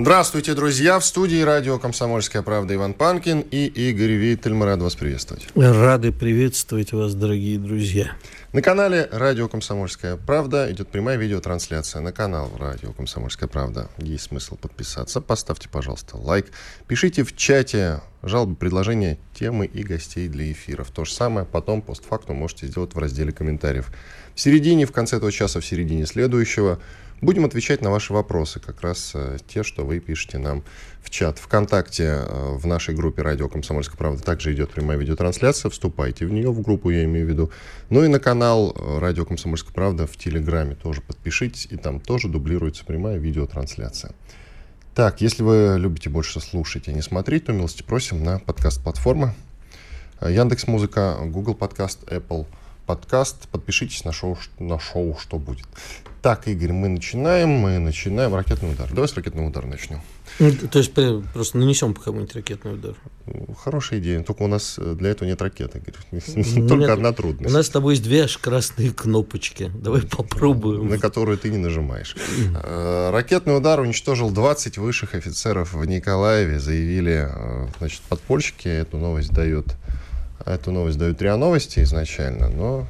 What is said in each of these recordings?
Здравствуйте, друзья! В студии радио «Комсомольская правда» Иван Панкин и Игорь Виттель. Мы рады вас приветствовать. Рады приветствовать вас, дорогие друзья. На канале «Радио Комсомольская правда» идет прямая видеотрансляция. На канал «Радио Комсомольская правда» есть смысл подписаться. Поставьте, пожалуйста, лайк. Пишите в чате жалобы, предложения, темы и гостей для эфиров. То же самое потом, постфактум, можете сделать в разделе комментариев. В середине, в конце этого часа, в середине следующего – Будем отвечать на ваши вопросы, как раз э, те, что вы пишете нам в чат. Вконтакте э, в нашей группе «Радио Комсомольская правда» также идет прямая видеотрансляция. Вступайте в нее, в группу я имею в виду. Ну и на канал э, «Радио Комсомольская правда» в Телеграме тоже подпишитесь, и там тоже дублируется прямая видеотрансляция. Так, если вы любите больше слушать, а не смотреть, то милости просим на подкаст-платформы. Яндекс Музыка, Google Подкаст, Apple Подкаст. Подпишитесь на шоу, на шоу «Что будет». Так, Игорь, мы начинаем, мы начинаем ракетный удар. Давай с ракетного удара начнем. Ну, то есть просто нанесем по кому-нибудь ракетный удар. Хорошая идея, только у нас э, для этого нет ракеты. Игорь. Только нет, одна трудность. У нас с тобой есть две аж красные кнопочки. Давай попробуем. На которые ты не нажимаешь. Э, ракетный удар уничтожил 20 высших офицеров в Николаеве. Заявили, э, значит, подпольщики. Эту новость дают Эту новость дают РИА Новости изначально, но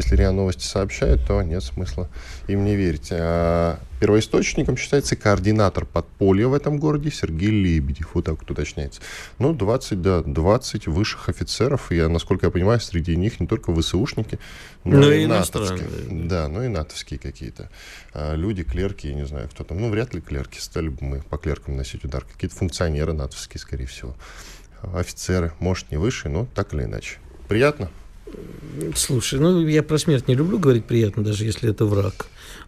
если РИА Новости сообщают, то нет смысла им не верить. А первоисточником считается координатор подполья в этом городе Сергей Лебедев. Вот так вот уточняется. Ну, 20, да, 20 высших офицеров. Я, насколько я понимаю, среди них не только ВСУшники, но, но ну, и натовские. Да, ну и натовские какие-то а, люди, клерки, я не знаю, кто там. Ну, вряд ли клерки. Стали бы мы по клеркам носить удар. Какие-то функционеры натовские, скорее всего. Офицеры. Может, не выше, но так или иначе. Приятно? Слушай, ну я про смерть не люблю говорить приятно, даже если это враг.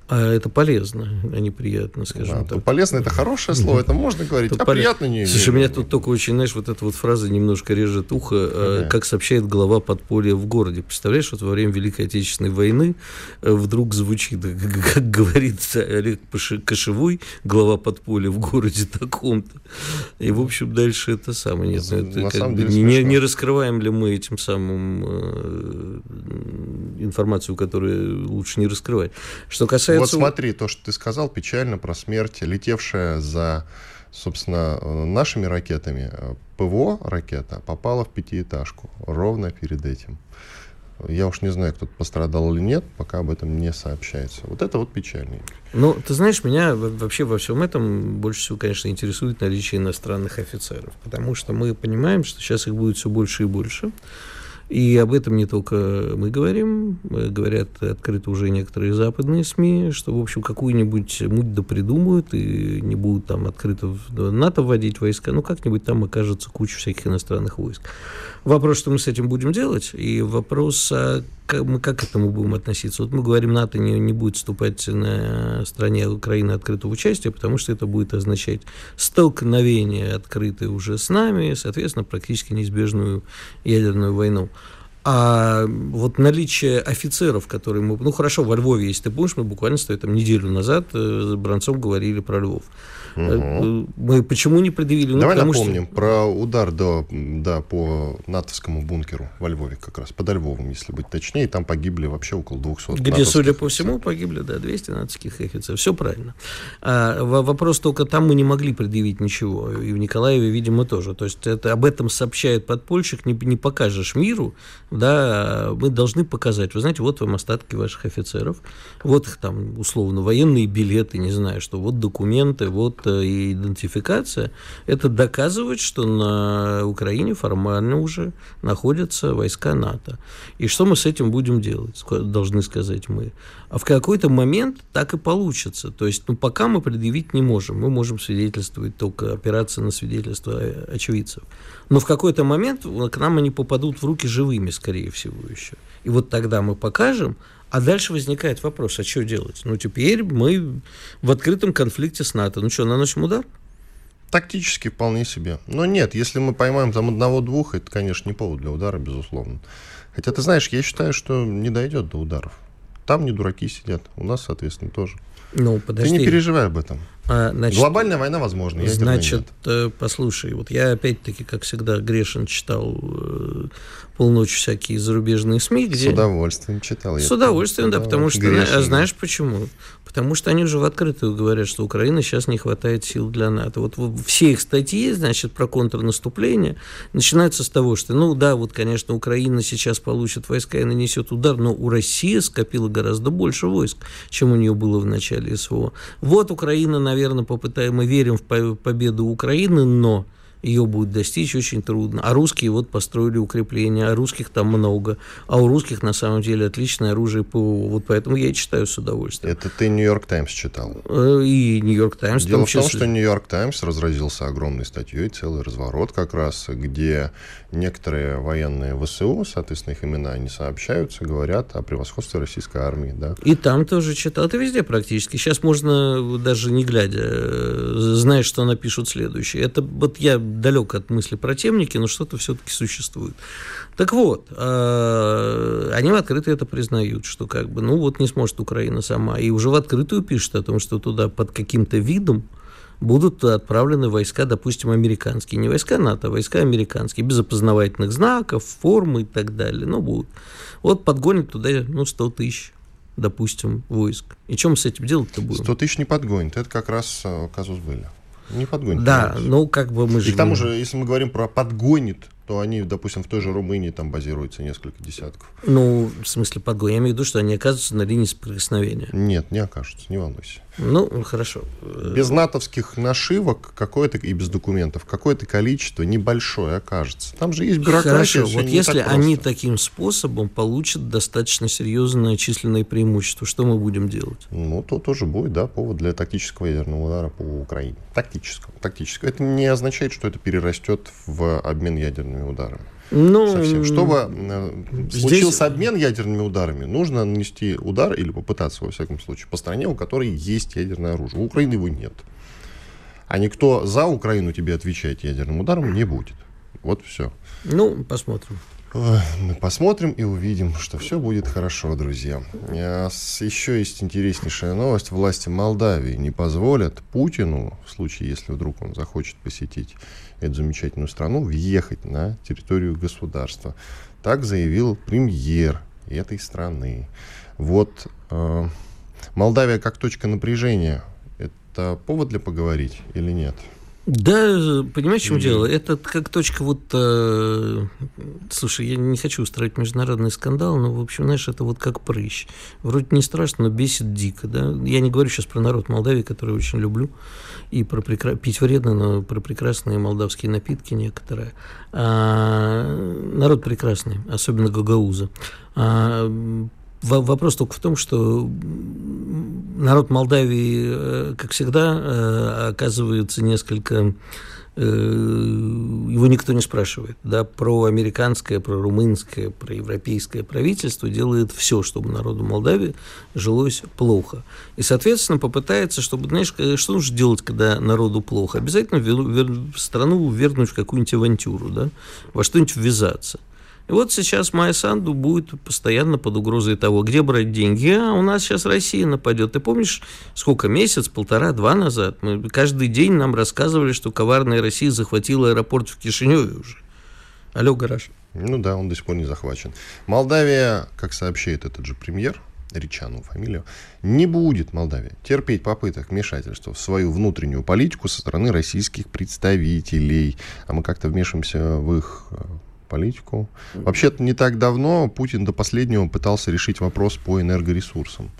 А это полезно, а не приятно, скажем да, так. Полезно это хорошее слово, это можно говорить, а приятно не Слушай, меня тут только очень, знаешь, вот эта вот фраза немножко режет ухо, ага. как сообщает глава подполья в городе. Представляешь, вот во время Великой Отечественной войны э, вдруг звучит, как говорит Олег Кошевой, глава подполья в городе таком-то. И, в общем, дальше это самое. Нет, это На самом деле не, не раскрываем ли мы этим самым э, информацию, которую лучше не раскрывать. Что касается касается... Вот смотри, то, что ты сказал, печально про смерть, летевшая за, собственно, нашими ракетами. ПВО ракета попала в пятиэтажку ровно перед этим. Я уж не знаю, кто-то пострадал или нет, пока об этом не сообщается. Вот это вот печально. Ну, ты знаешь, меня вообще во всем этом больше всего, конечно, интересует наличие иностранных офицеров, потому что мы понимаем, что сейчас их будет все больше и больше. И об этом не только мы говорим, говорят открыто уже некоторые западные СМИ, что, в общем, какую-нибудь муть да придумают и не будут там открыто в НАТО вводить войска, ну, как-нибудь там окажется куча всяких иностранных войск. Вопрос, что мы с этим будем делать, и вопрос, а как, мы как к этому будем относиться. Вот мы говорим, НАТО не, не будет вступать на стране Украины открытого участия, потому что это будет означать столкновение открытое уже с нами, соответственно, практически неизбежную ядерную войну. А вот наличие офицеров, которые мы... Ну, хорошо, во Львове, если ты помнишь, мы буквально с там неделю назад э, с Бранцом говорили про Львов. Угу. Мы почему не предъявили? Ну, Давай напомним что... про удар до, да, по натовскому бункеру во Львове как раз, под Львовом, если быть точнее, там погибли вообще около 200 Где, судя по всему, погибли, да, 200 натовских офицеров. Все правильно. А, вопрос только, там мы не могли предъявить ничего, и в Николаеве, видимо, тоже. То есть это, об этом сообщает подпольщик, не, не покажешь миру, да, мы должны показать. Вы знаете, вот вам остатки ваших офицеров, вот их там, условно, военные билеты, не знаю, что вот документы, вот и идентификация, это доказывает, что на Украине формально уже находятся войска НАТО. И что мы с этим будем делать, должны сказать мы. А в какой-то момент так и получится. То есть, ну, пока мы предъявить не можем. Мы можем свидетельствовать только операции на свидетельство очевидцев. Но в какой-то момент к нам они попадут в руки живыми, скорее всего, еще. И вот тогда мы покажем, А дальше возникает вопрос, а что делать? Ну, теперь мы в открытом конфликте с НАТО. Ну что, наносим удар? Тактически вполне себе. Но нет, если мы поймаем там одного-двух, это, конечно, не повод для удара, безусловно. Хотя, ты знаешь, я считаю, что не дойдет до ударов. Там не дураки сидят, у нас, соответственно, тоже. Ну, подожди. Ты не переживай об этом. А, значит, Глобальная война возможна. Значит, нет. Э, послушай, вот я опять-таки, как всегда, грешен читал э, полночь всякие зарубежные СМИ, где... С удовольствием читал. С удовольствием, да, потому что... Грешен, а знаешь почему? Потому что они уже в открытую говорят, что Украина сейчас не хватает сил для НАТО. Вот все их статьи, значит, про контрнаступление начинаются с того, что, ну да, вот, конечно, Украина сейчас получит войска и нанесет удар, но у России скопило гораздо больше войск, чем у нее было в начале СВО. Вот Украина, наверное, попытаем, мы верим в победу Украины, но ее будет достичь очень трудно. А русские вот построили укрепления, а русских там много, а у русских на самом деле отличное оружие ПВО. Вот поэтому я и читаю с удовольствием. Это ты Нью-Йорк Таймс читал? Э, и Нью-Йорк Таймс. Дело в, в том, что Нью-Йорк Таймс разразился огромной статьей, целый разворот как раз, где некоторые военные ВСУ, соответственно, их имена не сообщаются, говорят о превосходстве российской армии. Да. И там тоже читал. Это везде практически. Сейчас можно даже не глядя, э, знаешь, что напишут следующее. Это вот я далек от мысли про темники, но что-то все-таки существует. Так вот, э, они в открытую это признают, что как бы, ну вот не сможет Украина сама. И уже в открытую пишут о том, что туда под каким-то видом будут отправлены войска, допустим, американские. Не войска НАТО, а войска американские, без опознавательных знаков, формы и так далее. Но будут. Вот подгонят туда, ну, 100 тысяч допустим, войск. И что мы с этим делать-то будем? 100 тысяч не подгонит. Это как раз э, казус были. Не подгонит. Да, ну как бы мы же... И к тому же, если мы говорим про подгонит, то они, допустим, в той же Румынии там базируются несколько десятков. Ну, в смысле подгон. Я имею в виду, что они оказываются на линии соприкосновения. Нет, не окажутся, не волнуйся. Ну, хорошо. Без натовских нашивок какое-то и без документов какое-то количество небольшое окажется. Там же есть бюрократия. Хорошо, вот если они таким способом получат достаточно серьезное численное преимущество, что мы будем делать? Ну, то тоже будет, да, повод для тактического ядерного удара по Украине. Тактического. Тактического. Это не означает, что это перерастет в обмен ядерными ударами. Ну, совсем. Чтобы э, здесь... случился обмен ядерными ударами, нужно нанести удар или попытаться, во всяком случае, по стране, у которой есть ядерное оружие. У Украины его нет. А никто за Украину тебе отвечать ядерным ударом не будет. Вот все. Ну, посмотрим. Мы посмотрим и увидим, что все будет хорошо, друзья. А Еще есть интереснейшая новость. Власти Молдавии не позволят Путину, в случае, если вдруг он захочет посетить эту замечательную страну, въехать на территорию государства. Так заявил премьер этой страны. Вот э, Молдавия как точка напряжения. Это повод для поговорить или нет? Да, понимаешь, в чем дело? Это как точка вот... Э, слушай, я не хочу устраивать международный скандал, но, в общем, знаешь, это вот как прыщ. Вроде не страшно, но бесит дико, да? Я не говорю сейчас про народ Молдавии, который очень люблю, и про прекра... пить вредно, но про прекрасные молдавские напитки некоторые. А, народ прекрасный, особенно гагауза. А, Вопрос только в том, что народ Молдавии, э, как всегда, э, оказывается несколько э, его никто не спрашивает, да, про американское, про румынское, про европейское правительство делает все, чтобы народу Молдавии жилось плохо. И, соответственно, попытается, чтобы, знаешь, что нужно делать, когда народу плохо? Обязательно в страну вернуть в какую-нибудь авантюру, да, во что-нибудь ввязаться. И вот сейчас Майя Санду будет постоянно под угрозой того, где брать деньги. А у нас сейчас Россия нападет. Ты помнишь, сколько, месяц, полтора, два назад? Мы каждый день нам рассказывали, что коварная Россия захватила аэропорт в Кишиневе уже. Алло, гараж. Ну да, он до сих пор не захвачен. Молдавия, как сообщает этот же премьер, Ричану фамилию, не будет Молдавия терпеть попыток вмешательства в свою внутреннюю политику со стороны российских представителей. А мы как-то вмешиваемся в их э, политику. Вообще-то не так давно Путин до последнего пытался решить вопрос по энергоресурсам.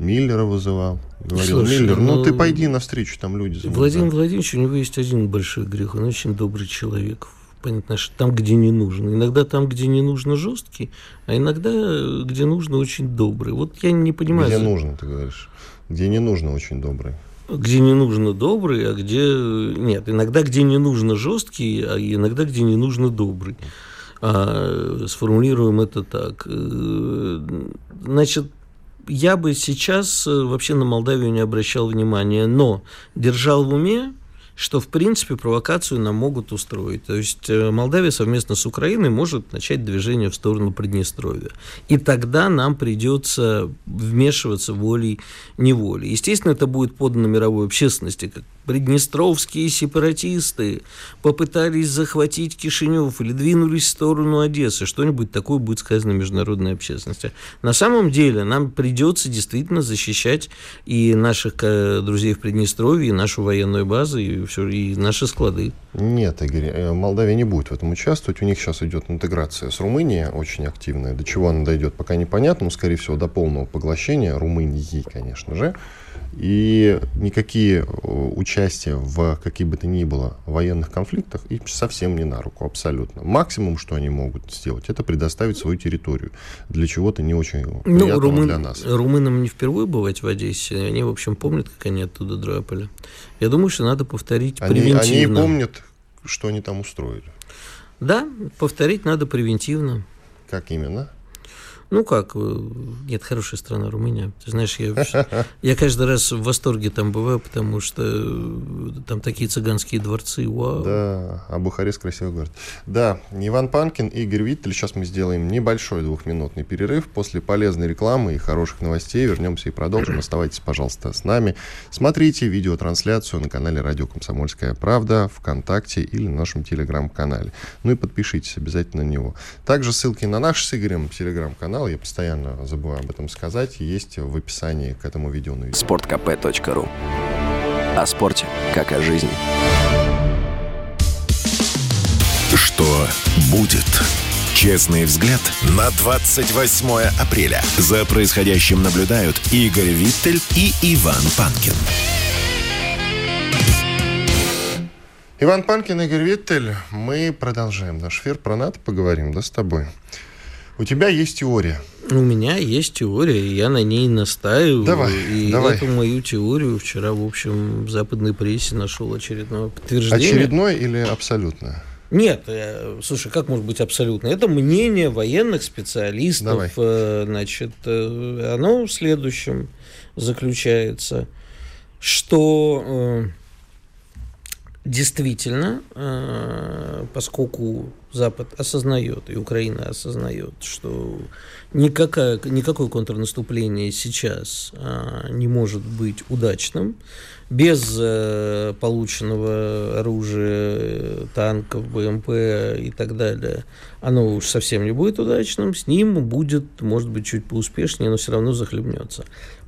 Миллера вызывал. Говорил, Слушай, Миллер, ну, ну ты пойди навстречу, там люди замерзают. Владимир Владимирович, у него есть один большой грех. Он очень добрый человек. Понятно, что там, где не нужно. Иногда там, где не нужно, жесткий, а иногда, где нужно, очень добрый. Вот я не понимаю. Где нужно, ты говоришь. Где не нужно, очень добрый где не нужно добрый, а где... Нет, иногда где не нужно жесткий, а иногда где не нужно добрый. А, сформулируем это так. Э, значит, я бы сейчас вообще на Молдавию не обращал внимания, но держал в уме, что, в принципе, провокацию нам могут устроить. То есть э, Молдавия совместно с Украиной может начать движение в сторону Приднестровья. И тогда нам придется вмешиваться волей-неволей. Естественно, это будет подано мировой общественности как приднестровские сепаратисты попытались захватить Кишинев или двинулись в сторону Одессы. Что-нибудь такое будет сказано международной общественности. На самом деле нам придется действительно защищать и наших э, друзей в Приднестровье, и нашу военную базу, и, все, и наши склады. Нет, Игорь, э, Молдавия не будет в этом участвовать. У них сейчас идет интеграция с Румынией очень активная. До чего она дойдет, пока непонятно, но, скорее всего, до полного поглощения Румынии, конечно же. И никакие э, участия в каких бы то ни было военных конфликтах им совсем не на руку, абсолютно. Максимум, что они могут сделать, это предоставить свою территорию для чего-то не очень ну, приятного румын, для нас. Румынам не впервые бывать в Одессе. Они, в общем, помнят, как они оттуда драпали. Я думаю, что надо повторить они, превентивно. Они помнят, что они там устроили. Да, повторить надо превентивно. Как именно? Ну как, э, нет, хорошая страна Румыния. Ты знаешь, я, я каждый раз в восторге там бываю, потому что э, там такие цыганские дворцы, вау. Да, а Бухарест красивый город. Да, Иван Панкин, Игорь Виттель. Сейчас мы сделаем небольшой двухминутный перерыв. После полезной рекламы и хороших новостей вернемся и продолжим. Оставайтесь, пожалуйста, с нами. Смотрите видеотрансляцию на канале Радио Комсомольская Правда, ВКонтакте или на нашем Телеграм-канале. Ну и подпишитесь обязательно на него. Также ссылки на наш с Игорем Телеграм-канал канал, я постоянно забываю об этом сказать, есть в описании к этому видео на YouTube. sportkp.ru О спорте, как о жизни. Что будет? Честный взгляд на 28 апреля. За происходящим наблюдают Игорь Виттель и Иван Панкин. Иван Панкин, Игорь Виттель. Мы продолжаем наш эфир. Про НАТО поговорим, да, с тобой? У тебя есть теория. У меня есть теория, и я на ней настаиваю. Давай, и давай. эту мою теорию вчера, в общем, в западной прессе нашел очередное подтверждение. Очередное или абсолютное? Нет, э, слушай, как может быть абсолютно? Это мнение военных специалистов. Давай. Э, значит, э, оно в следующем заключается, что действительно, поскольку Запад осознает, и Украина осознает, что никакое, никакое контрнаступление сейчас а, не может быть удачным без а, полученного оружия, танков, БМП и так далее. Оно уж совсем не будет удачным, с ним будет, может быть, чуть поуспешнее, но все равно захлебнется.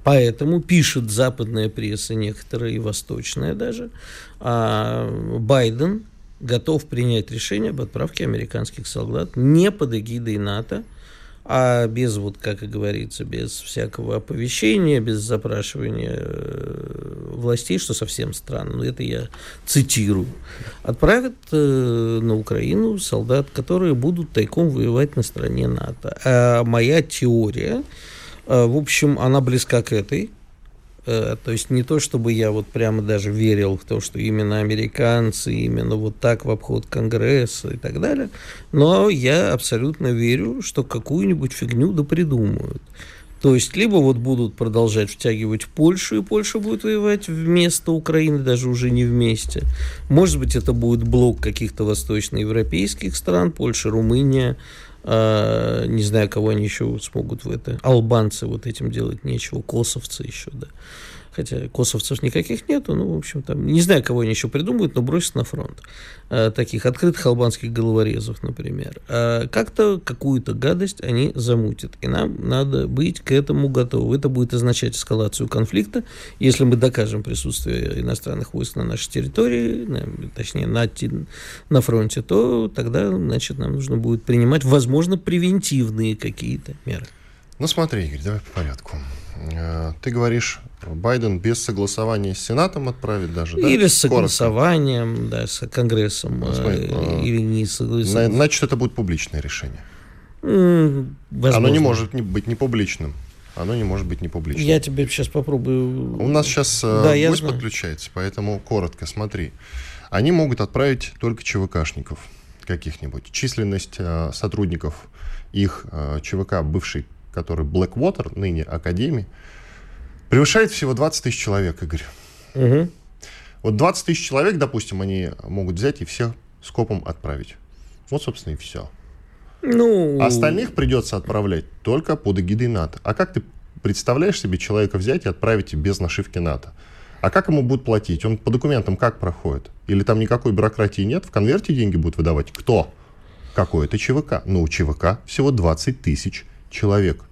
Поэтому пишет западная пресса, некоторая и восточная даже, а Байден готов принять решение об отправке американских солдат не под эгидой НАТО, а без, вот как и говорится, без всякого оповещения, без запрашивания э, властей, что совсем странно, но это я цитирую, отправят э, на Украину солдат, которые будут тайком воевать на стороне НАТО. А моя теория, в общем, она близка к этой, Э, то есть не то, чтобы я вот прямо даже верил в то, что именно американцы, именно вот так в обход Конгресса и так далее, но я абсолютно верю, что какую-нибудь фигню да придумают. То есть, либо вот будут продолжать втягивать Польшу, и Польша будет воевать вместо Украины, даже уже не вместе. Может быть, это будет блок каких-то восточноевропейских стран, Польша, Румыния, э, не знаю, кого они еще смогут в это. Албанцы вот этим делать нечего, косовцы еще, да хотя косовцев никаких нету, ну, в общем, там, не знаю, кого они еще придумают, но бросят на фронт. А, таких открытых албанских головорезов, например. А, как-то какую-то гадость они замутят, и нам надо быть к этому готовы. Это будет означать эскалацию конфликта, если мы докажем присутствие иностранных войск на нашей территории, на, точнее, на, на фронте, то тогда, значит, нам нужно будет принимать, возможно, превентивные какие-то меры. Ну, смотри, Игорь, давай по порядку. Э, ты говоришь, Байден без согласования с Сенатом отправит даже, да? Или с согласованием, да, с Конгрессом, ну, смотри, э, или не согласование. Значит, это будет публичное решение. Возможно. Оно не может быть не публичным. Оно не может быть не публичным. Я тебе сейчас попробую... У нас сейчас э, да, гость подключается, поэтому коротко смотри. Они могут отправить только ЧВКшников каких-нибудь. Численность сотрудников их ЧВК бывшей который Blackwater, ныне Академии, превышает всего 20 тысяч человек, Игорь. Угу. Вот 20 тысяч человек, допустим, они могут взять и всех скопом отправить. Вот, собственно, и все. Ну... Остальных придется отправлять только под эгидой НАТО. А как ты представляешь себе человека взять и отправить без нашивки НАТО? А как ему будут платить? Он по документам как проходит? Или там никакой бюрократии нет? В конверте деньги будут выдавать? Кто? Какое-то ЧВК. Ну, у ЧВК всего 20 тысяч человек.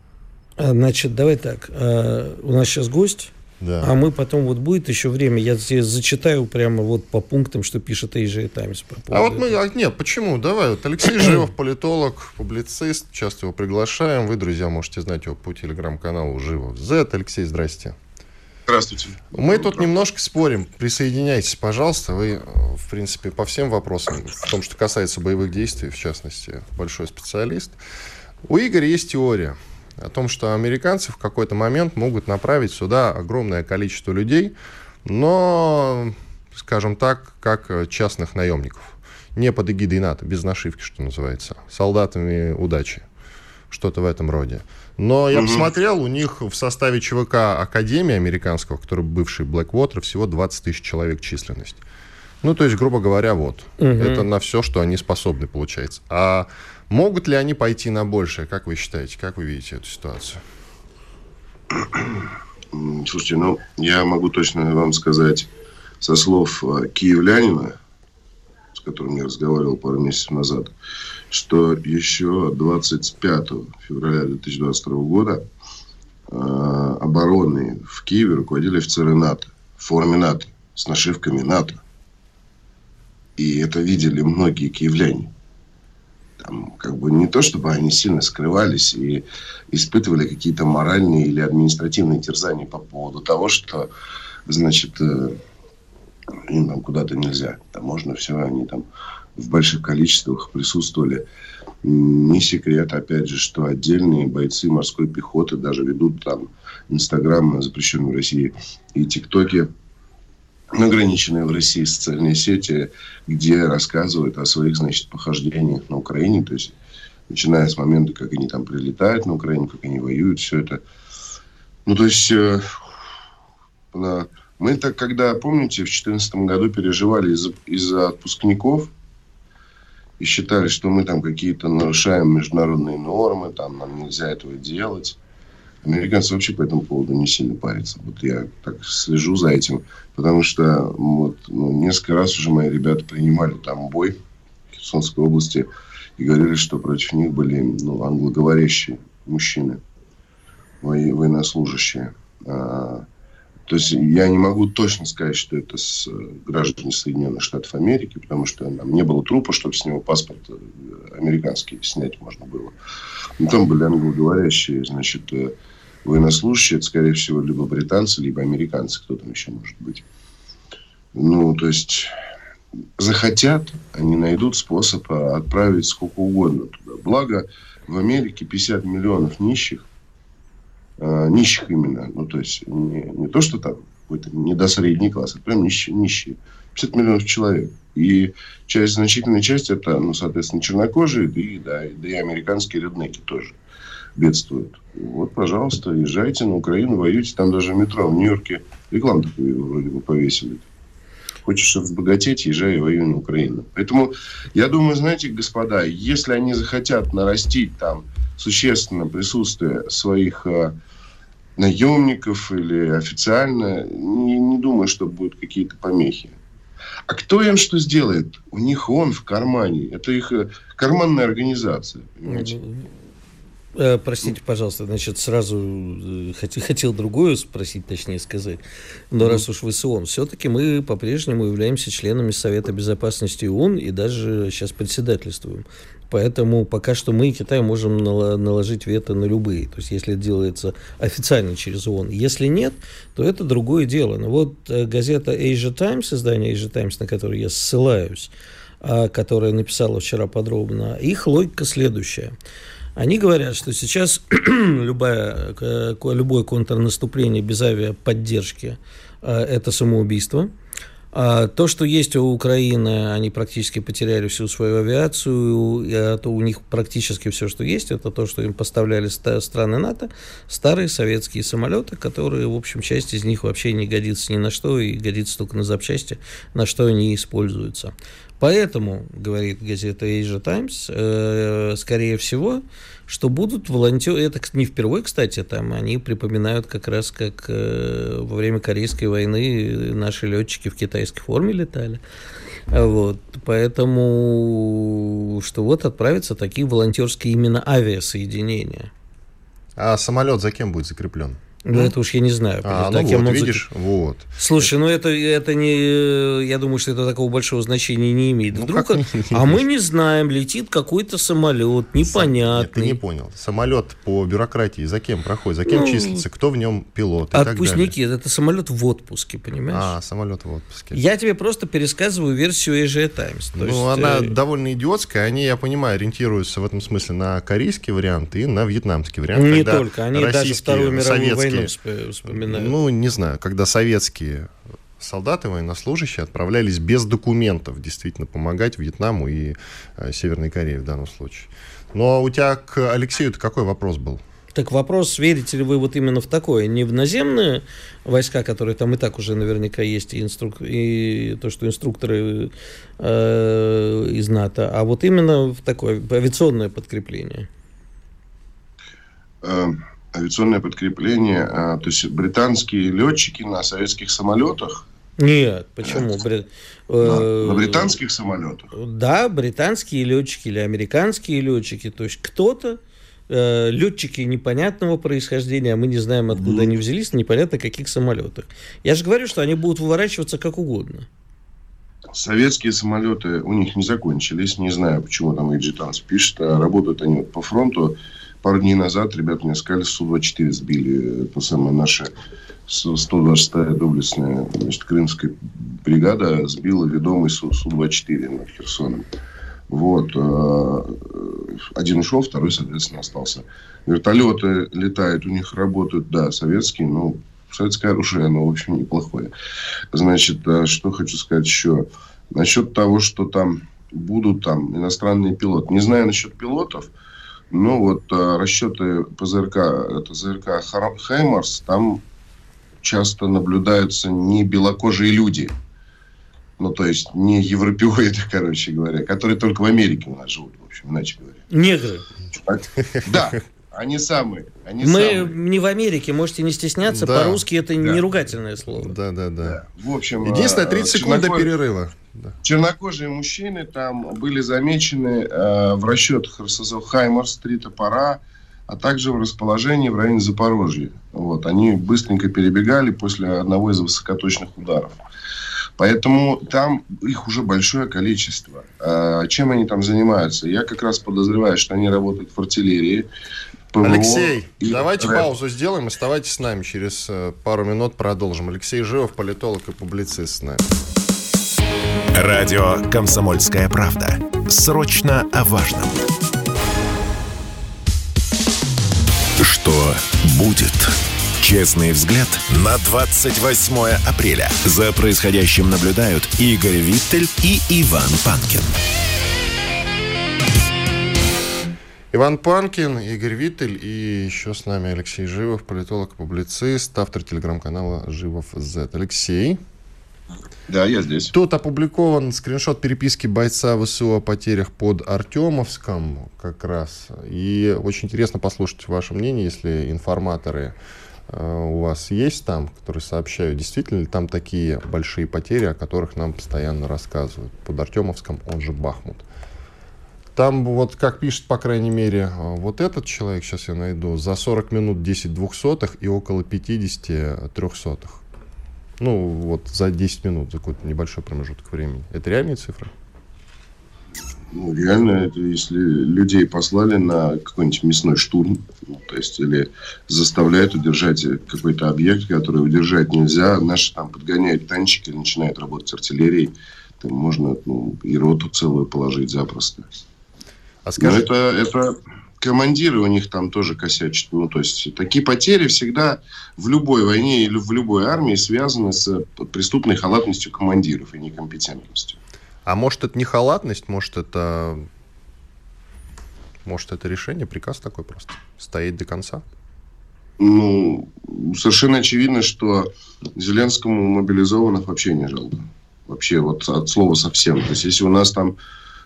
А, значит, давай так. А, у нас сейчас гость. Да. А мы потом, вот будет еще время, я тебе зачитаю прямо вот по пунктам, что пишет Asia Times. а вот мы, а, нет, почему? Давай, вот Алексей Живов, политолог, публицист, часто его приглашаем. Вы, друзья, можете знать его по телеграм-каналу Живов Z. Алексей, здрасте. Здравствуйте. Мы тут немножко спорим. Присоединяйтесь, пожалуйста. Вы, в принципе, по всем вопросам, в том, что касается боевых действий, в частности, большой специалист. У Игоря есть теория о том, что американцы в какой-то момент могут направить сюда огромное количество людей, но, скажем так, как частных наемников. Не под эгидой НАТО, без нашивки, что называется. Солдатами удачи. Что-то в этом роде. Но я угу. посмотрел, у них в составе ЧВК Академии американского, который бывший Blackwater, всего 20 тысяч человек численность. Ну, то есть, грубо говоря, вот. Угу. Это на все, что они способны, получается. А могут ли они пойти на большее? Как вы считаете? Как вы видите эту ситуацию? Слушайте, ну, я могу точно вам сказать со слов э, киевлянина, с которым я разговаривал пару месяцев назад, что еще 25 февраля 2022 года э, обороны в Киеве руководили офицеры НАТО в форме НАТО, с нашивками НАТО. И это видели многие киевляне. Там, как бы не то, чтобы они сильно скрывались и испытывали какие-то моральные или административные терзания по поводу того, что, значит, э, им там куда-то нельзя. Там можно все, они там в больших количествах присутствовали. Не секрет, опять же, что отдельные бойцы морской пехоты даже ведут там Инстаграм, запрещенный в России, и ТикТоки, ограниченные в России социальные сети, где рассказывают о своих, значит, похождениях на Украине, то есть начиная с момента, как они там прилетают на Украину, как они воюют, все это. Ну, то есть, э, на... мы так, когда, помните, в 2014 году переживали из-за из отпускников, и считали, что мы там какие-то нарушаем международные нормы, там нам нельзя этого делать. Американцы вообще по этому поводу не сильно парятся. Вот я так слежу за этим, потому что вот, ну, несколько раз уже мои ребята принимали там бой в Херсонской области и говорили, что против них были ну, англоговорящие мужчины, военнослужащие. А, то есть я не могу точно сказать, что это с э, граждане Соединенных Штатов Америки, потому что там не было трупа, чтобы с него паспорт э, американский снять можно было. Но там были англоговорящие, значит, э, военнослужащие, это, скорее всего, либо британцы, либо американцы, кто там еще может быть. Ну, то есть, захотят, они найдут способ отправить сколько угодно туда. Благо, в Америке 50 миллионов нищих, э, нищих именно, ну, то есть, не, не то, что там какой-то недосредний класс, а прям нищие, нищие. 50 миллионов человек. И часть, значительная часть это, ну, соответственно, чернокожие, да и, да, да и американские реднеки тоже бедствуют. Вот, пожалуйста, езжайте на Украину, воюйте. Там даже метро в Нью-Йорке рекламу такую вроде бы повесили. Хочешь разбогатеть, езжай и воюй на Украину. Поэтому я думаю, знаете, господа, если они захотят нарастить там существенно присутствие своих э, наемников или официально, не, не думаю, что будут какие-то помехи. А кто им что сделает? У них он в кармане. Это их э, карманная организация. Понимаете? Э, простите, пожалуйста, значит, сразу э, хотел, хотел другое спросить, точнее сказать. Но mm-hmm. раз уж вы с ООН, все-таки мы по-прежнему являемся членами Совета Безопасности ООН и даже сейчас председательствуем. Поэтому пока что мы, Китай, можем наложить вето на любые. То есть, если это делается официально через ООН. Если нет, то это другое дело. Но вот э, газета Asia Times, издание Asia Times, на которое я ссылаюсь, а, которая написала вчера подробно, их логика следующая – они говорят, что сейчас любое, любое контрнаступление без авиаподдержки э, – это самоубийство. А то, что есть у Украины, они практически потеряли всю свою авиацию, а то у них практически все, что есть, это то, что им поставляли страны НАТО, старые советские самолеты, которые, в общем, часть из них вообще не годится ни на что и годится только на запчасти, на что они используются. Поэтому, говорит газета Asia Times, э, скорее всего, что будут волонтеры, это не впервые, кстати, там они припоминают как раз, как э, во время Корейской войны наши летчики в китайской форме летали. Вот, поэтому, что вот отправятся такие волонтерские именно авиасоединения. А самолет за кем будет закреплен? Ну, это уж я не знаю. А, ну вот, видишь, вот. Слушай, ну это, это не... Я думаю, что это такого большого значения не имеет. Ну, Вдруг... Не, а мы не знаем, летит какой-то самолет, непонятный. Нет, ты не понял. Самолет по бюрократии за кем проходит, за кем ну, числится, кто в нем пилот и Отпускники, это самолет в отпуске, понимаешь? А, самолет в отпуске. Я тебе просто пересказываю версию Asia Times. Ну, есть, она э... довольно идиотская. Они, я понимаю, ориентируются в этом смысле на корейский вариант и на вьетнамский вариант. Не только. Они даже Вторую мировую войну вспоминают. Ну, не знаю, когда советские солдаты, военнослужащие отправлялись без документов действительно помогать Вьетнаму и э, Северной Корее в данном случае. Но у тебя к Алексею-то какой вопрос был? Так вопрос, верите ли вы вот именно в такое, не в наземные войска, которые там и так уже наверняка есть, и, инструк... и то, что инструкторы э, из НАТО, а вот именно в такое авиационное подкрепление? Эм, авиационное подкрепление, а, то есть британские летчики на советских самолетах. Нет, почему? Бри... На, на э, британских самолетах? Да, британские летчики или американские летчики. То есть кто-то, э, летчики непонятного происхождения, а мы не знаем, откуда mm. они взялись, непонятно каких самолетах. Я же говорю, что они будут выворачиваться как угодно. Советские самолеты у них не закончились. Не знаю, почему там Эджитанс пишет. А работают они по фронту пару дней назад ребята мне сказали, Су-24 сбили. Это самое наше 126-я доблестная значит, крымская бригада сбила ведомый Су-24 над Херсоном. Вот. Э, один ушел, второй, соответственно, остался. Вертолеты летают, у них работают, да, советские, но советское оружие, оно, в общем, неплохое. Значит, э, что хочу сказать еще. Насчет того, что там будут там иностранные пилоты. Не знаю насчет пилотов, ну, вот а, расчеты ПЗРК, это ЗРК Хаймарс, там часто наблюдаются не белокожие люди. Ну, то есть, не европеоиды, короче говоря, которые только в Америке у нас живут, в общем, иначе говоря. Негры. Да, они самые. Они Мы самые. не в Америке, можете не стесняться. Да, По-русски это да. не ругательное слово. Да, да, да. да. В общем, единственное 30 а, секунд до перерыва. Да. Чернокожие мужчины там были замечены э, в расчетах РСЗО Хаймарс, три топора, а также в расположении в районе Запорожья. Вот, они быстренько перебегали после одного из высокоточных ударов. Поэтому там их уже большое количество. А чем они там занимаются? Я как раз подозреваю, что они работают в артиллерии. ПВО Алексей, и давайте рэп. паузу сделаем. Оставайтесь с нами. Через э, пару минут продолжим. Алексей Живов, политолог и публицист с нами. Радио «Комсомольская правда». Срочно о важном. Что будет? Честный взгляд на 28 апреля. За происходящим наблюдают Игорь Виттель и Иван Панкин. Иван Панкин, Игорь Виттель и еще с нами Алексей Живов, политолог, публицист, автор телеграм-канала Живов Z. Алексей. Да, я здесь. Тут опубликован скриншот переписки бойца ВСУ о потерях под Артемовском как раз. И очень интересно послушать ваше мнение, если информаторы э, у вас есть там, которые сообщают, действительно ли там такие большие потери, о которых нам постоянно рассказывают. Под Артемовском, он же Бахмут. Там вот, как пишет, по крайней мере, э, вот этот человек, сейчас я найду, за 40 минут 10 двухсотых и около 50 трехсотых. Ну, вот за 10 минут, за какой-то небольшой промежуток времени. Это реальные цифры? Ну, реально, это если людей послали на какой-нибудь мясной штурм, ну, то есть, или заставляют удержать какой-то объект, который удержать нельзя, наши там подгоняют танчики, начинают работать артиллерией, там можно ну, и роту целую положить запросто. А скажи... Но это, это командиры у них там тоже косячат. Ну, то есть такие потери всегда в любой войне или в любой армии связаны с преступной халатностью командиров и некомпетентностью. А может, это не халатность, может, это... Может, это решение, приказ такой просто. Стоять до конца? Ну, совершенно очевидно, что Зеленскому мобилизованных вообще не жалко. Вообще, вот от слова совсем. То есть, если у нас там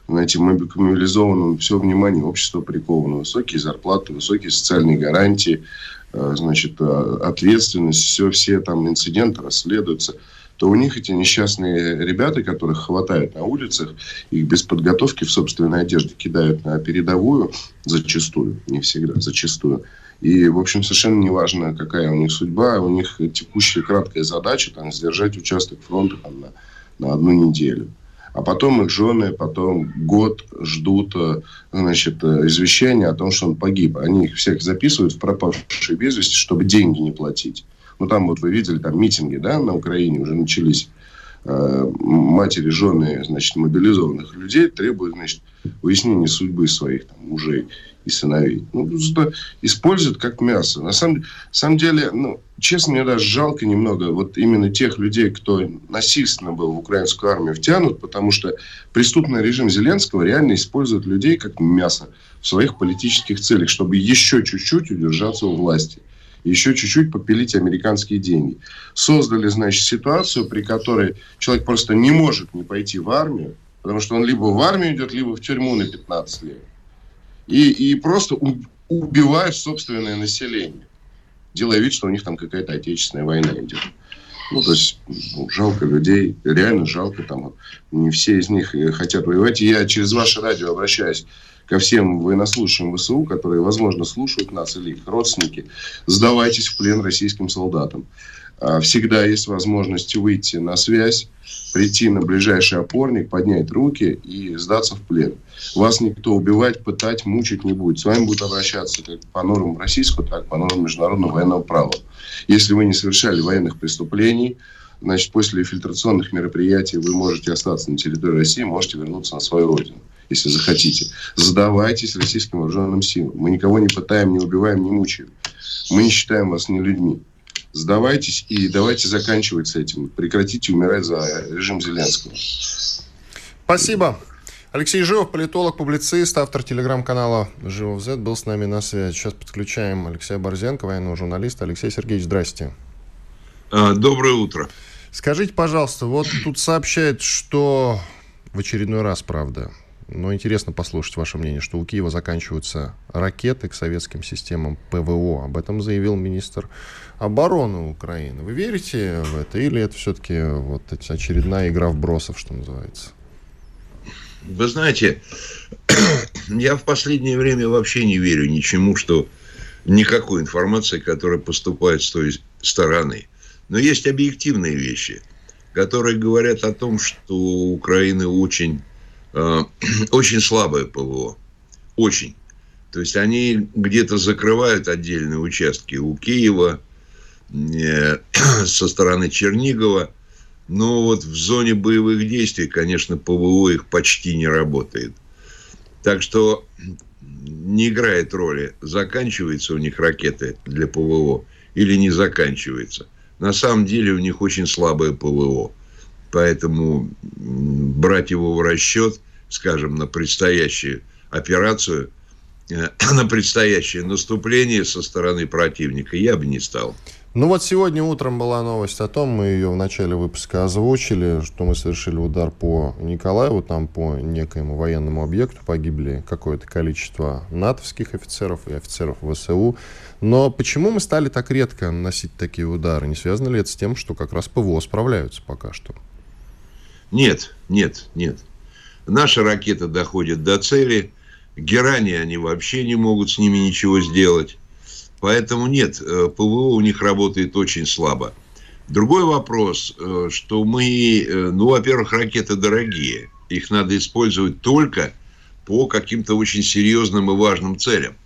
знаете, мобилизованным все внимание общества приковано. Высокие зарплаты, высокие социальные гарантии, э, значит, э, ответственность, все, все там инциденты расследуются то у них эти несчастные ребята, которых хватают на улицах, их без подготовки в собственной одежде кидают на передовую, зачастую, не всегда, зачастую. И, в общем, совершенно не важно, какая у них судьба, у них текущая краткая задача там, сдержать участок фронта там, на, на одну неделю а потом их жены потом год ждут э, значит, э, извещения о том, что он погиб. Они их всех записывают в пропавшие без вести, чтобы деньги не платить. Ну, там вот вы видели, там митинги, да, на Украине уже начались. Э, матери, жены, значит, мобилизованных людей требуют, значит, выяснения судьбы своих там, мужей и сыновей. Ну, используют как мясо. На самом, самом деле, ну, честно, мне даже жалко немного вот именно тех людей, кто насильственно был в украинскую армию втянут, потому что преступный режим Зеленского реально использует людей как мясо в своих политических целях, чтобы еще чуть-чуть удержаться у власти еще чуть-чуть попилить американские деньги. Создали, значит, ситуацию, при которой человек просто не может не пойти в армию, потому что он либо в армию идет, либо в тюрьму на 15 лет и, и просто убивают собственное население, делая вид, что у них там какая-то отечественная война идет. Ну, то есть, ну, жалко людей, реально жалко, там, не все из них э, хотят воевать. Я через ваше радио обращаюсь ко всем военнослужащим ВСУ, которые, возможно, слушают нас или их родственники, сдавайтесь в плен российским солдатам. А, всегда есть возможность выйти на связь, прийти на ближайший опорник, поднять руки и сдаться в плен. Вас никто убивать, пытать, мучить не будет. С вами будут обращаться как по нормам российского, так и по нормам международного военного права. Если вы не совершали военных преступлений, значит, после фильтрационных мероприятий вы можете остаться на территории России, можете вернуться на свою родину, если захотите. Задавайтесь российским вооруженным силам. Мы никого не пытаем, не убиваем, не мучаем. Мы не считаем вас не людьми сдавайтесь и давайте заканчивать с этим. Прекратите умирать за режим Зеленского. Спасибо. Алексей Живов, политолог, публицист, автор телеграм-канала Живов Z, был с нами на связи. Сейчас подключаем Алексея Борзенко, военного журналиста. Алексей Сергеевич, здрасте. А, доброе утро. Скажите, пожалуйста, вот тут сообщают, что в очередной раз, правда, но интересно послушать ваше мнение, что у Киева заканчиваются ракеты к советским системам ПВО. Об этом заявил министр обороны Украины. Вы верите в это или это все-таки вот очередная игра в бросов, что называется? Вы знаете, я в последнее время вообще не верю ничему, что никакой информации, которая поступает с той стороны. Но есть объективные вещи, которые говорят о том, что у Украины очень очень слабое ПВО. Очень. То есть они где-то закрывают отдельные участки у Киева, э, со стороны Чернигова. Но вот в зоне боевых действий, конечно, ПВО их почти не работает. Так что не играет роли, заканчиваются у них ракеты для ПВО или не заканчивается. На самом деле у них очень слабое ПВО. Поэтому брать его в расчет, скажем, на предстоящую операцию, э, на предстоящее наступление со стороны противника я бы не стал. Ну вот сегодня утром была новость о том, мы ее в начале выпуска озвучили, что мы совершили удар по Николаеву, там по некоему военному объекту погибли какое-то количество натовских офицеров и офицеров ВСУ. Но почему мы стали так редко наносить такие удары? Не связано ли это с тем, что как раз ПВО справляются пока что? Нет, нет, нет. Наши ракеты доходят до цели. Герани они вообще не могут с ними ничего сделать. Поэтому нет, э, ПВО у них работает очень слабо. Другой вопрос, э, что мы, э, ну, во-первых, ракеты дорогие. Их надо использовать только по каким-то очень серьезным и важным целям.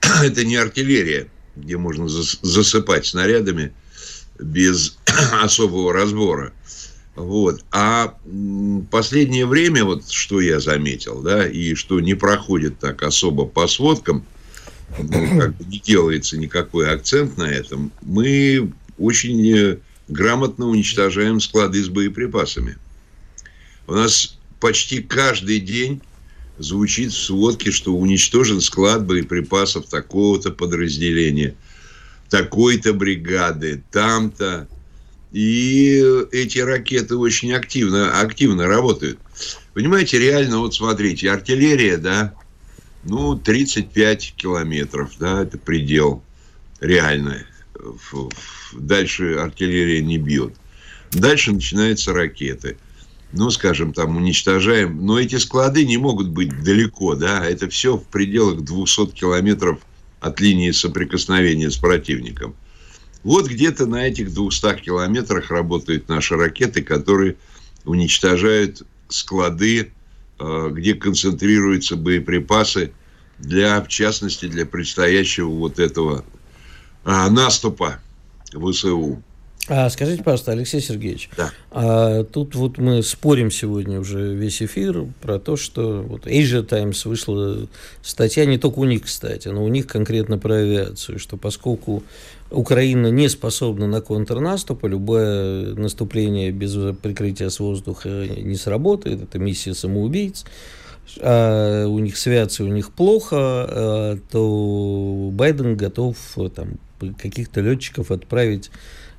Это не артиллерия, где можно засыпать снарядами без особого разбора. Вот. А последнее время, вот что я заметил, да, и что не проходит так особо по сводкам, ну, как бы не делается никакой акцент на этом, мы очень э, грамотно уничтожаем склады с боеприпасами. У нас почти каждый день звучит в сводке, что уничтожен склад боеприпасов такого-то подразделения, такой-то бригады, там-то. И эти ракеты очень активно, активно работают. Понимаете, реально, вот смотрите, артиллерия, да, ну, 35 километров, да, это предел реальный. Дальше артиллерия не бьет. Дальше начинаются ракеты. Ну, скажем, там уничтожаем. Но эти склады не могут быть далеко, да. Это все в пределах 200 километров от линии соприкосновения с противником. Вот где-то на этих 200 километрах работают наши ракеты, которые уничтожают склады, э, где концентрируются боеприпасы для, в частности, для предстоящего вот этого а, наступа ВСУ. А скажите, пожалуйста, Алексей Сергеевич, да. а тут вот мы спорим сегодня уже весь эфир про то, что вот Asia Times вышла статья, не только у них, кстати, но у них конкретно про авиацию, что поскольку Украина не способна на контрнаступ, любое наступление без прикрытия с воздуха не сработает, это миссия самоубийц, а у них с авиацией у них плохо, а, то Байден готов там, каких-то летчиков отправить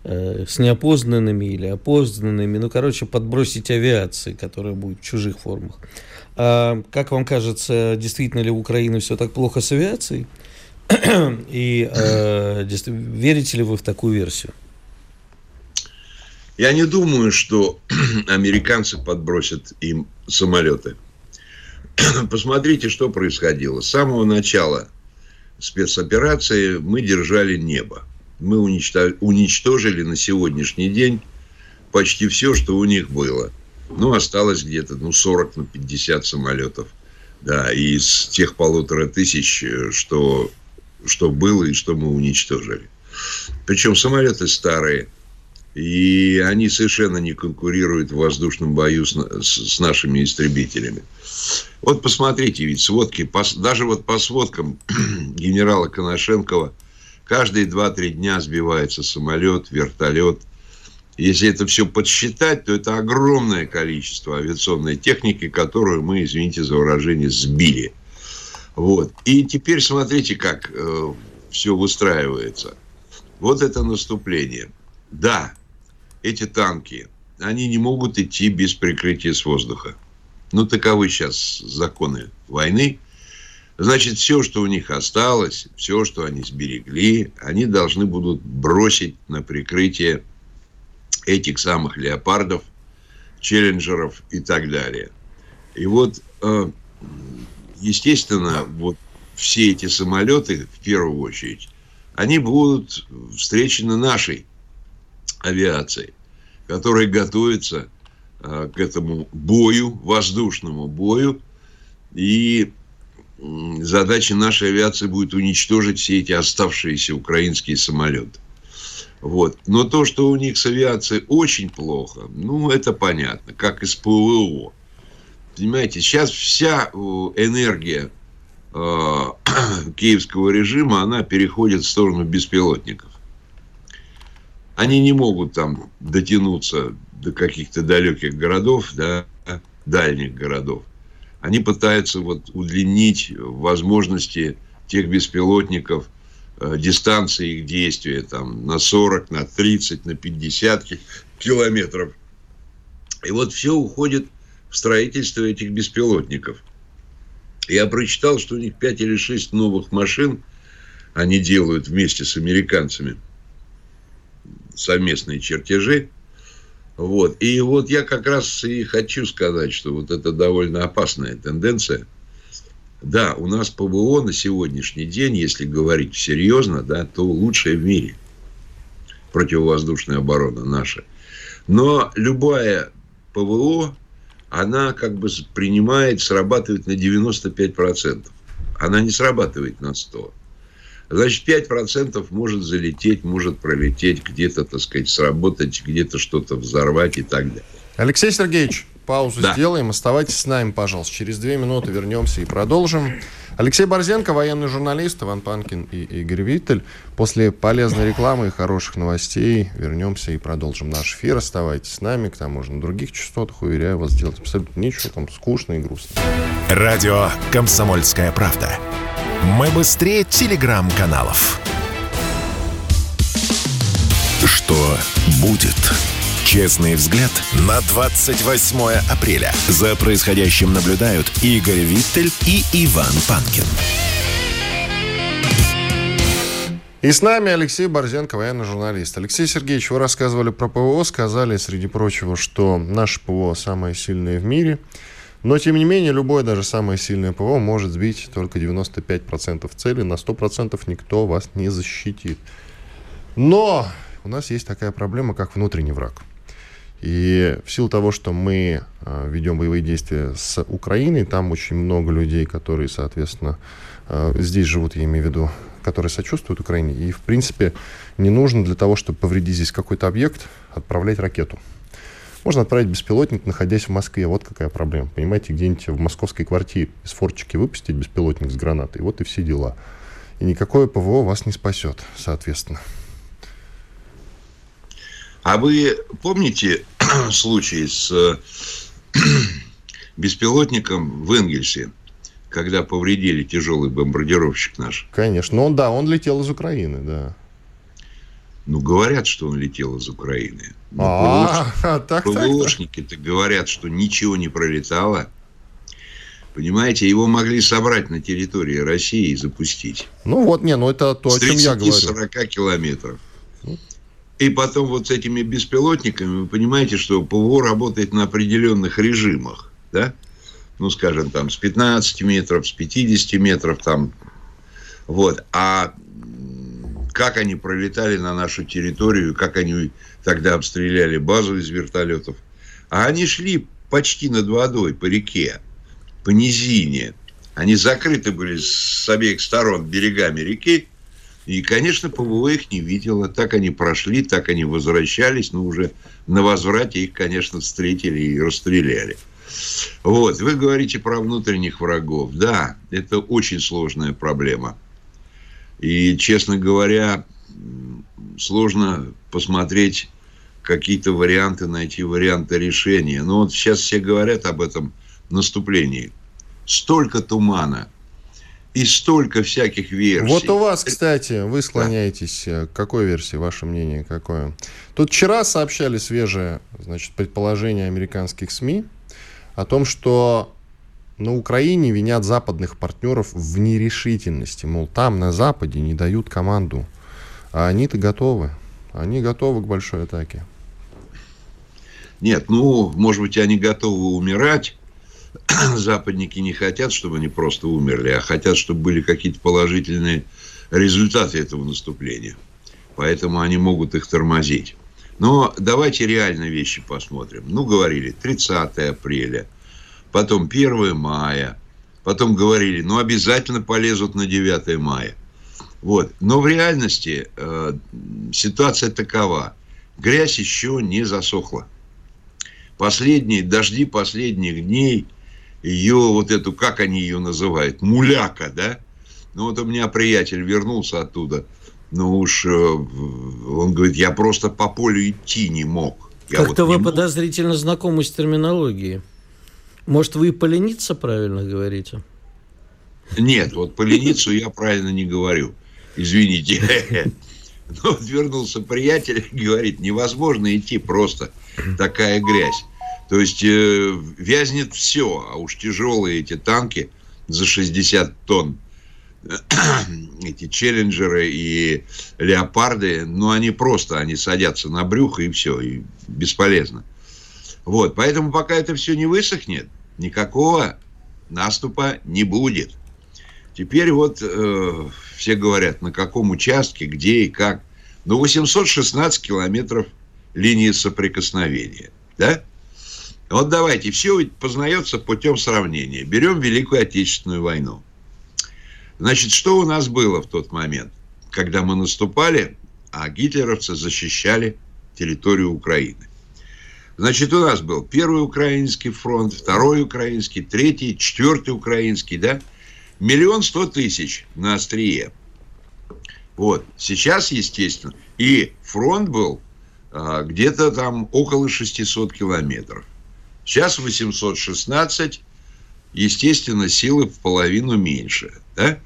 э, с неопознанными или опознанными, ну, короче, подбросить авиации, которая будет в чужих формах. А, как вам кажется, действительно ли в Украине все так плохо с авиацией? И э, верите ли вы в такую версию? Я не думаю, что американцы подбросят им самолеты. Посмотрите, что происходило. С самого начала спецоперации мы держали небо. Мы уничтожили на сегодняшний день почти все, что у них было. Ну, осталось где-то ну, 40 на 50 самолетов. Да, из тех полутора тысяч, что, что было и что мы уничтожили. Причем самолеты старые. И они совершенно не конкурируют в воздушном бою с, с, с нашими истребителями. Вот посмотрите, ведь сводки, даже вот по сводкам генерала Коношенкова, каждые 2-3 дня сбивается самолет, вертолет. Если это все подсчитать, то это огромное количество авиационной техники, которую мы, извините за выражение, сбили. Вот. И теперь смотрите, как э, все выстраивается. Вот это наступление. Да, эти танки, они не могут идти без прикрытия с воздуха. Ну, таковы сейчас законы войны. Значит, все, что у них осталось, все, что они сберегли, они должны будут бросить на прикрытие этих самых леопардов, челленджеров и так далее. И вот, э, естественно, вот все эти самолеты, в первую очередь, они будут встречены нашей авиацией, которая готовится Э, к этому бою, воздушному бою. И задача нашей авиации будет уничтожить все эти оставшиеся украинские самолеты. Вот. Но то, что у них с авиацией очень плохо, ну, это понятно, как из ПВО. Понимаете, сейчас вся энергия э, киевского режима, она переходит в сторону беспилотников. Они не могут там дотянуться до каких-то далеких городов, да, дальних городов, они пытаются вот удлинить возможности тех беспилотников, э, дистанции их действия там, на 40, на 30, на 50 километров. И вот все уходит строительство этих беспилотников. Я прочитал, что у них 5 или 6 новых машин они делают вместе с американцами совместные чертежи – вот. И вот я как раз и хочу сказать, что вот это довольно опасная тенденция. Да, у нас ПВО на сегодняшний день, если говорить серьезно, да, то лучшее в мире. Противовоздушная оборона наша. Но любая ПВО, она как бы принимает, срабатывает на 95%. Она не срабатывает на 100%. Значит, 5% может залететь, может пролететь, где-то, так сказать, сработать, где-то что-то взорвать и так далее. Алексей Сергеевич, паузу да. сделаем. Оставайтесь с нами, пожалуйста. Через две минуты вернемся и продолжим. Алексей Борзенко, военный журналист, Иван Панкин и Игорь Виттель. После полезной рекламы и хороших новостей вернемся и продолжим наш эфир. Оставайтесь с нами, к тому же на других частотах, уверяю вас, делать абсолютно ничего, там скучно и грустно. Радио «Комсомольская правда». Мы быстрее телеграм-каналов. Что будет? Честный взгляд на 28 апреля. За происходящим наблюдают Игорь Виттель и Иван Панкин. И с нами Алексей Борзенко, военный журналист. Алексей Сергеевич, вы рассказывали про ПВО, сказали, среди прочего, что наше ПВО самое сильное в мире. Но, тем не менее, любое, даже самое сильное ПВО может сбить только 95% цели. На 100% никто вас не защитит. Но у нас есть такая проблема, как внутренний враг. И в силу того, что мы э, ведем боевые действия с Украиной, там очень много людей, которые, соответственно, э, здесь живут, я имею в виду, которые сочувствуют Украине. И, в принципе, не нужно для того, чтобы повредить здесь какой-то объект, отправлять ракету. Можно отправить беспилотник, находясь в Москве. Вот какая проблема. Понимаете, где-нибудь в московской квартире из форчики выпустить беспилотник с гранатой. Вот и все дела. И никакое ПВО вас не спасет, соответственно. А вы помните случай с э, беспилотником в Энгельсе, когда повредили тяжелый бомбардировщик наш? Конечно. Ну, да, он летел из Украины, да. Ну, говорят, что он летел из Украины. А, так, ПВОшники-то говорят, что ничего не пролетало. Понимаете, его могли собрать на территории России и запустить. Ну вот, не, ну это то, о чем я говорю. 40 километров. И потом вот с этими беспилотниками, вы понимаете, что ПВО работает на определенных режимах, да? Ну, скажем, там, с 15 метров, с 50 метров, там, вот. А как они пролетали на нашу территорию, как они тогда обстреляли базу из вертолетов. А они шли почти над водой, по реке, по низине. Они закрыты были с обеих сторон берегами реки, и, конечно, ПВО их не видела. Так они прошли, так они возвращались. Но уже на возврате их, конечно, встретили и расстреляли. Вот, вы говорите про внутренних врагов. Да, это очень сложная проблема. И, честно говоря, сложно посмотреть какие-то варианты, найти варианты решения. Но вот сейчас все говорят об этом наступлении. Столько тумана – и столько всяких версий. Вот у вас, кстати, вы склоняетесь да. к какой версии, ваше мнение какое? Тут вчера сообщали свежее, значит, предположение американских СМИ о том, что на Украине винят западных партнеров в нерешительности. Мол, там, на Западе, не дают команду. А они-то готовы. Они готовы к большой атаке. Нет, ну, может быть, они готовы умирать, западники не хотят, чтобы они просто умерли, а хотят, чтобы были какие-то положительные результаты этого наступления. Поэтому они могут их тормозить. Но давайте реально вещи посмотрим. Ну, говорили, 30 апреля, потом 1 мая, потом говорили, ну, обязательно полезут на 9 мая. Вот. Но в реальности э, ситуация такова. Грязь еще не засохла. Последние дожди последних дней – ее вот эту, как они ее называют, муляка, да? Ну вот у меня приятель вернулся оттуда, ну уж э, он говорит, я просто по полю идти не мог. Как-то вот вы мог. подозрительно знакомы с терминологией. Может, вы полениться правильно говорите? Нет, вот полениться я правильно не говорю. Извините. Но вот вернулся приятель и говорит, невозможно идти просто. Такая грязь. То есть э, вязнет все, а уж тяжелые эти танки за 60 тонн, эти челленджеры и леопарды, ну, они просто, они садятся на брюхо и все, и бесполезно. Вот, поэтому пока это все не высохнет, никакого наступа не будет. Теперь вот э, все говорят, на каком участке, где и как. Ну, 816 километров линии соприкосновения, да? Вот давайте, все познается путем сравнения. Берем Великую Отечественную войну. Значит, что у нас было в тот момент, когда мы наступали, а гитлеровцы защищали территорию Украины? Значит, у нас был первый украинский фронт, второй украинский, третий, четвертый украинский, да? Миллион сто тысяч на острие. Вот. Сейчас, естественно, и фронт был а, где-то там около 600 километров. Сейчас 816, естественно, силы в половину меньше. Да?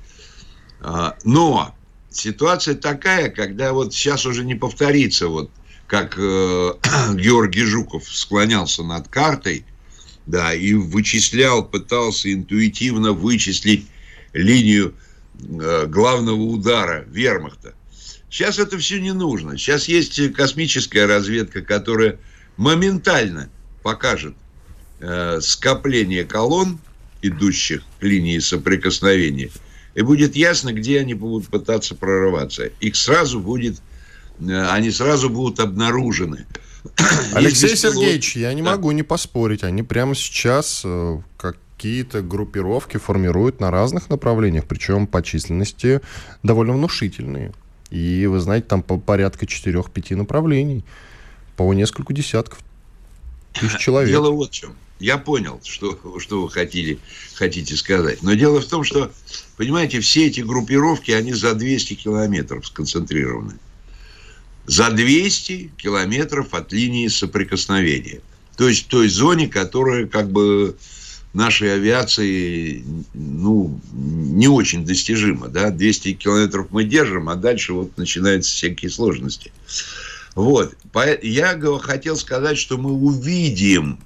А, но ситуация такая, когда вот сейчас уже не повторится, вот как э, Георгий Жуков склонялся над картой, да, и вычислял, пытался интуитивно вычислить линию э, главного удара вермахта. Сейчас это все не нужно. Сейчас есть космическая разведка, которая моментально покажет э, скопление колонн, идущих к линии соприкосновения, и будет ясно, где они будут пытаться прорываться. Их сразу будет, э, они сразу будут обнаружены. Алексей Сергеевич, я не да. могу не поспорить. Они прямо сейчас э, какие-то группировки формируют на разных направлениях, причем по численности довольно внушительные. И вы знаете, там по порядка 4-5 направлений, по несколько десятков тысяч человек. Дело вот в чем. Я понял, что, что вы хотели, хотите сказать. Но дело в том, что, понимаете, все эти группировки, они за 200 километров сконцентрированы. За 200 километров от линии соприкосновения. То есть в той зоне, которая как бы нашей авиации ну, не очень достижимо. Да? 200 километров мы держим, а дальше вот начинаются всякие сложности. Вот. Я хотел сказать, что мы увидим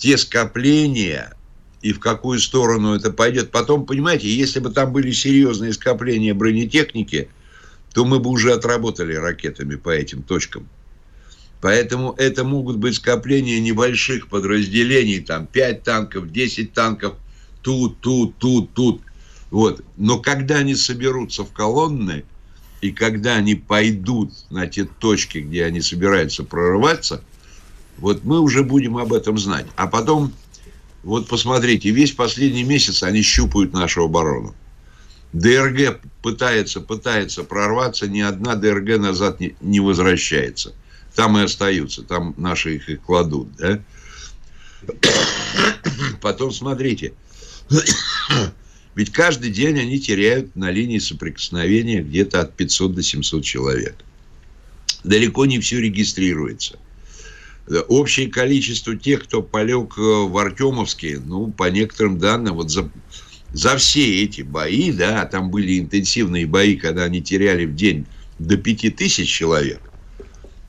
те скопления и в какую сторону это пойдет. Потом, понимаете, если бы там были серьезные скопления бронетехники, то мы бы уже отработали ракетами по этим точкам. Поэтому это могут быть скопления небольших подразделений, там 5 танков, 10 танков, тут, тут, тут, тут. Вот. Но когда они соберутся в колонны, и когда они пойдут на те точки, где они собираются прорываться, вот мы уже будем об этом знать. А потом, вот посмотрите, весь последний месяц они щупают нашу оборону. ДРГ пытается, пытается прорваться, ни одна ДРГ назад не, не возвращается там и остаются, там наши их и кладут, да? Потом смотрите, ведь каждый день они теряют на линии соприкосновения где-то от 500 до 700 человек. Далеко не все регистрируется. Общее количество тех, кто полег э, в Артемовске, ну, по некоторым данным, вот за, за все эти бои, да, там были интенсивные бои, когда они теряли в день до 5000 человек,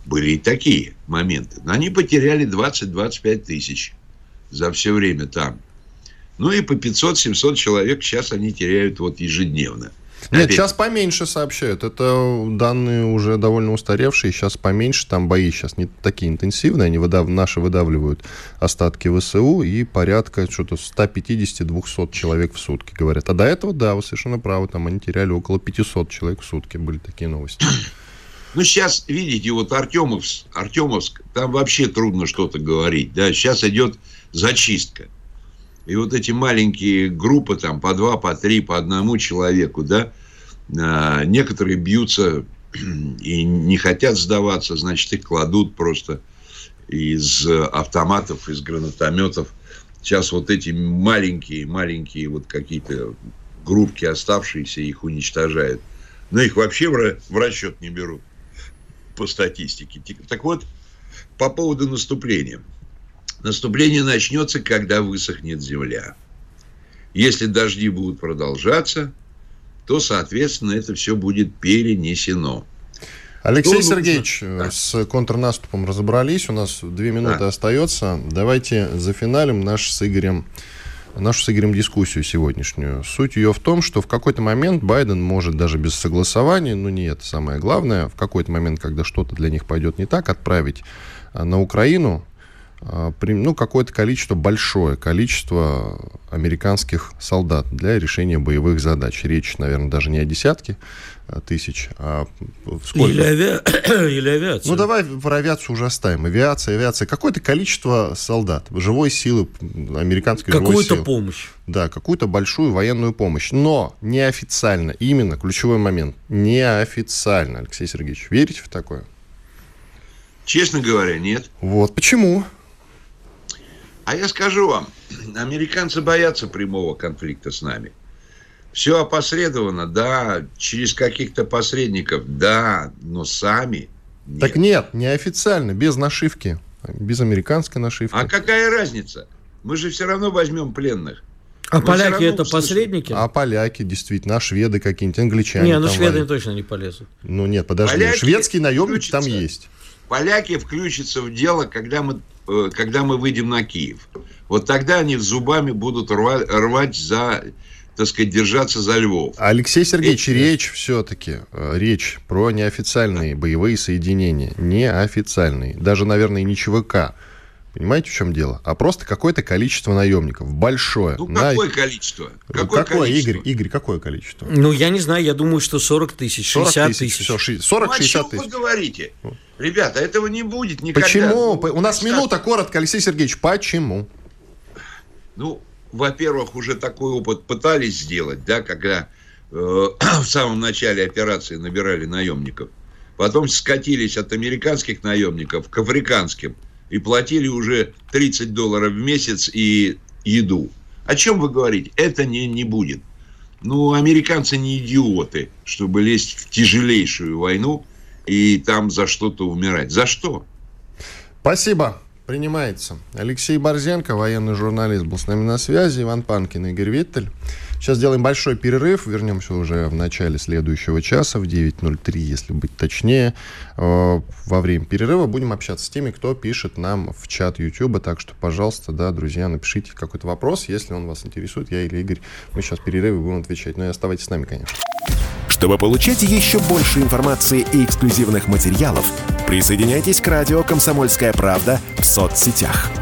были и такие моменты. Но они потеряли 20-25 тысяч за все время там. Ну и по 500-700 человек сейчас они теряют вот ежедневно. Нет, Опять... сейчас поменьше сообщают. Это данные уже довольно устаревшие. Сейчас поменьше. Там бои сейчас не такие интенсивные. Они выдав... наши выдавливают остатки ВСУ и порядка что-то 150-200 человек в сутки, говорят. А до этого, да, вы совершенно правы. Там они теряли около 500 человек в сутки. Были такие новости. Ну, сейчас, видите, вот Артемовск, Артемовск, там вообще трудно что-то говорить. Да? Сейчас идет зачистка. И вот эти маленькие группы, там, по два, по три, по одному человеку, да, а, некоторые бьются и не хотят сдаваться, значит, их кладут просто из автоматов, из гранатометов. Сейчас вот эти маленькие, маленькие вот какие-то группки оставшиеся, их уничтожают. Но их вообще в расчет не берут по статистике. Так вот, по поводу наступления. Наступление начнется, когда высохнет земля. Если дожди будут продолжаться, то, соответственно, это все будет перенесено. Алексей что Сергеевич, нужно? Э, с контрнаступом разобрались. У нас две минуты да. остается. Давайте зафиналим наш с Игорем нашу с Игорем дискуссию сегодняшнюю. Суть ее в том, что в какой-то момент Байден может даже без согласования, ну не это самое главное, в какой-то момент, когда что-то для них пойдет не так, отправить а, на Украину ну, какое-то количество, большое количество американских солдат для решения боевых задач. Речь, наверное, даже не о десятке а, тысяч, а сколько? Или, ави... Или авиацию. Ну, давай про авиацию уже оставим. Авиация, авиация. Какое-то количество солдат, живой силы, американской живой силы. Какую-то помощь. Да, какую-то большую военную помощь. Но неофициально, именно ключевой момент, неофициально, Алексей Сергеевич, верите в такое? Честно говоря, нет. Вот почему? А я скажу вам, американцы боятся прямого конфликта с нами. Все опосредовано, да, через каких-то посредников, да, но сами нет. Так нет, неофициально, без нашивки, без американской нашивки. А какая разница? Мы же все равно возьмем пленных. А Мы поляки это услышим. посредники? А поляки, действительно, а шведы какие-нибудь, англичане. Не, ну шведы точно не полезут. Ну нет, подожди, поляки шведские наемники там есть. Поляки включатся в дело, когда мы, э, когда мы выйдем на Киев. Вот тогда они зубами будут рвать, рвать за так сказать, держаться за Львов. Алексей Сергеевич, Эти... речь все-таки, э, речь про неофициальные боевые соединения. Неофициальные. Даже, наверное, не ЧВК. Понимаете, в чем дело? А просто какое-то количество наемников. Большое. Ну, на... какое количество? Какое, какое количество? Игорь, Игорь, какое количество? Ну, я не знаю, я думаю, что 40 тысяч, 60 тысяч. Все, 40-60 ну, тысяч. вы говорите? Ребята, этого не будет никогда. Почему? Ну, У нас минута коротко, Алексей Сергеевич. Почему? Ну, во-первых, уже такой опыт пытались сделать, да, когда э, в самом начале операции набирали наемников. Потом скатились от американских наемников к африканским и платили уже 30 долларов в месяц и еду. О чем вы говорите? Это не, не будет. Ну, американцы не идиоты, чтобы лезть в тяжелейшую войну и там за что-то умирать. За что? Спасибо. Принимается. Алексей Борзенко, военный журналист, был с нами на связи. Иван Панкин, Игорь Виттель. Сейчас сделаем большой перерыв. Вернемся уже в начале следующего часа, в 9.03, если быть точнее. Э, во время перерыва будем общаться с теми, кто пишет нам в чат YouTube. Так что, пожалуйста, да, друзья, напишите какой-то вопрос, если он вас интересует. Я или Игорь, мы сейчас в перерыве будем отвечать. Но и оставайтесь с нами, конечно. Чтобы получать еще больше информации и эксклюзивных материалов, присоединяйтесь к радио «Комсомольская правда» в соцсетях –